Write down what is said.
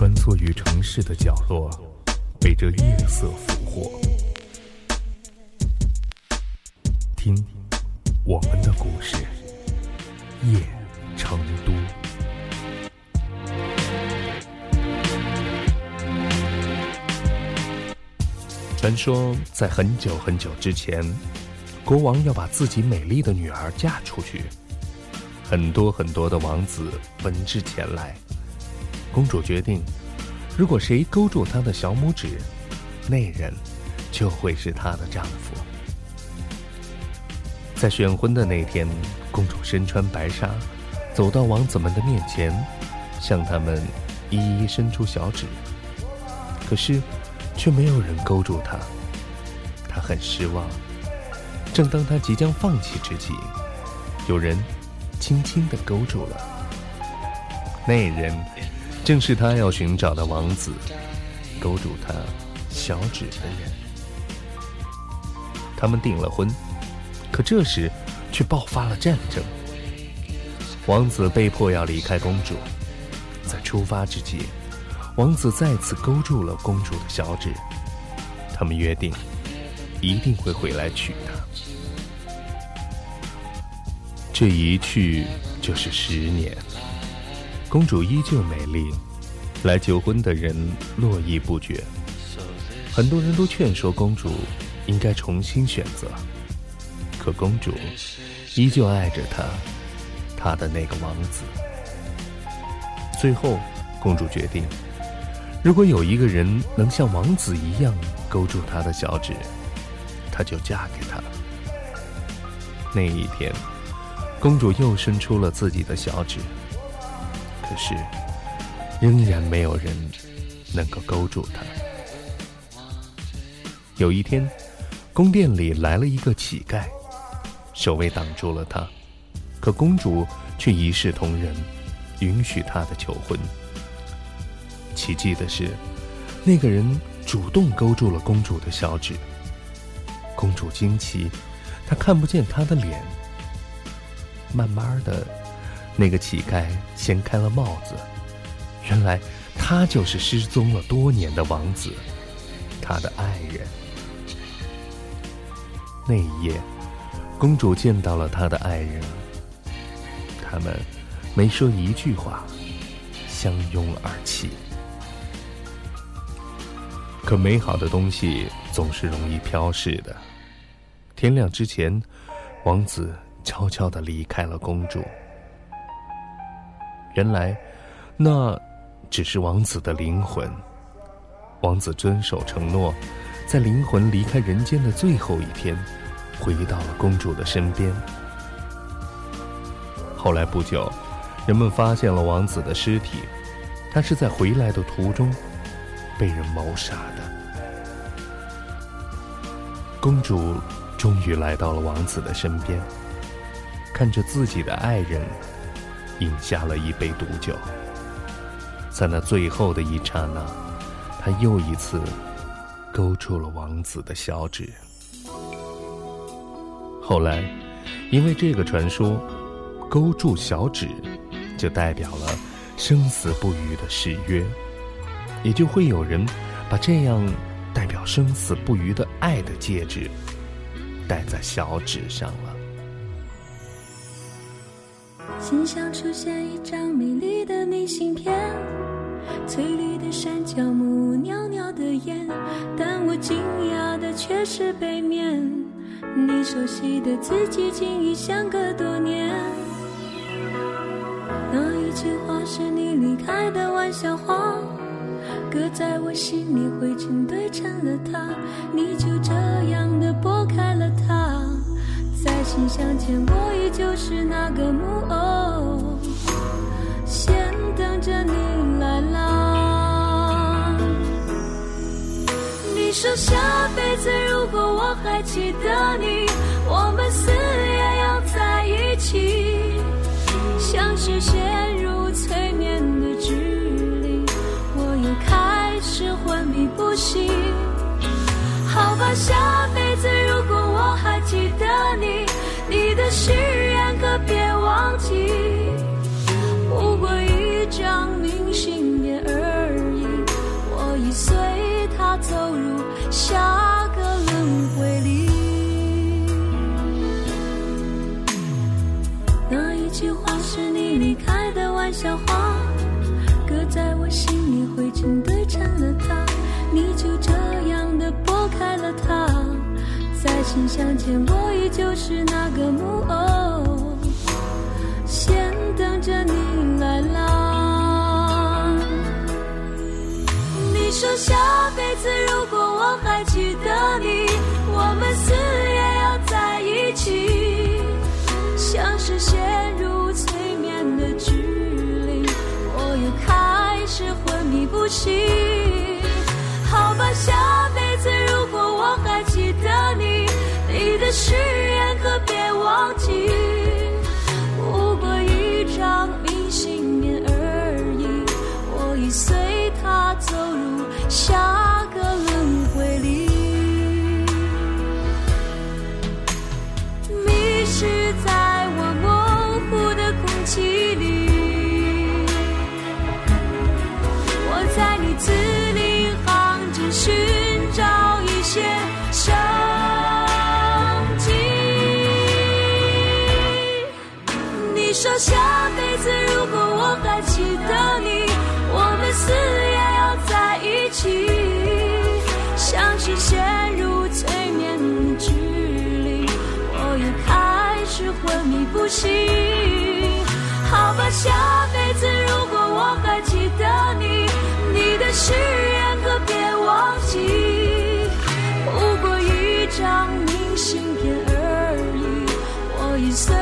穿梭于城市的角落，被这夜色俘获。听，我们的故事，夜成都。传说在很久很久之前，国王要把自己美丽的女儿嫁出去，很多很多的王子闻之前来。公主决定，如果谁勾住她的小拇指，那人就会是她的丈夫。在选婚的那天，公主身穿白纱，走到王子们的面前，向他们一一伸出小指。可是，却没有人勾住她。她很失望。正当她即将放弃之际，有人轻轻地勾住了。那人。正是他要寻找的王子，勾住他小指的人。他们订了婚，可这时却爆发了战争。王子被迫要离开公主，在出发之际，王子再次勾住了公主的小指。他们约定，一定会回来娶她。这一去就是十年。公主依旧美丽，来求婚的人络绎不绝。很多人都劝说公主应该重新选择，可公主依旧爱着她，她的那个王子。最后，公主决定，如果有一个人能像王子一样勾住她的小指，她就嫁给他。那一天，公主又伸出了自己的小指。可是，仍然没有人能够勾住他。有一天，宫殿里来了一个乞丐，守卫挡住了他，可公主却一视同仁，允许他的求婚。奇迹的是，那个人主动勾住了公主的小指。公主惊奇，她看不见他的脸。慢慢的。那个乞丐掀开了帽子，原来他就是失踪了多年的王子，他的爱人。那一夜，公主见到了她的爱人，他们没说一句话，相拥而泣。可美好的东西总是容易飘逝的。天亮之前，王子悄悄地离开了公主。原来，那只是王子的灵魂。王子遵守承诺，在灵魂离开人间的最后一天，回到了公主的身边。后来不久，人们发现了王子的尸体，他是在回来的途中被人谋杀的。公主终于来到了王子的身边，看着自己的爱人。饮下了一杯毒酒，在那最后的一刹那，他又一次勾住了王子的小指。后来，因为这个传说，勾住小指就代表了生死不渝的誓约，也就会有人把这样代表生死不渝的爱的戒指戴在小指上了。心上出现一张美丽的明信片，翠绿的山脚木，袅袅的烟，但我惊讶的却是背面，你熟悉的字迹竟已相隔多年。那一句话是你离开的玩笑话，搁在我心里灰尘堆成了塔，你就这样的拨开。在信箱前，我依旧是那个木偶，先等着你来啦。你说下辈子如果我还记得你，我们死也要在一起。像是陷入催眠的指令，我又开始昏迷不醒。好吧，下誓言，可别忘记，不过一张明信片而已。我已随他走入下个轮回里。那一句话是你离开的玩笑话，搁在我心里灰烬堆。在信箱前，我依旧是那个木偶，先等着你来啦。你说下辈子如果我还记得你，我们死也要在一起，像是陷入催眠的指令，我又开始昏迷不醒。誓言可别忘记，不过一张明信片而已，我已随它走入下个轮回里。迷失在我模糊的空气里，我在你自下辈子如果我还记得你，我们死也要在一起，像是陷入催眠的指令，我又开始昏迷不醒。好吧，下辈子如果我还记得你，你的誓言可别忘记，不过一张明信片而已，我已随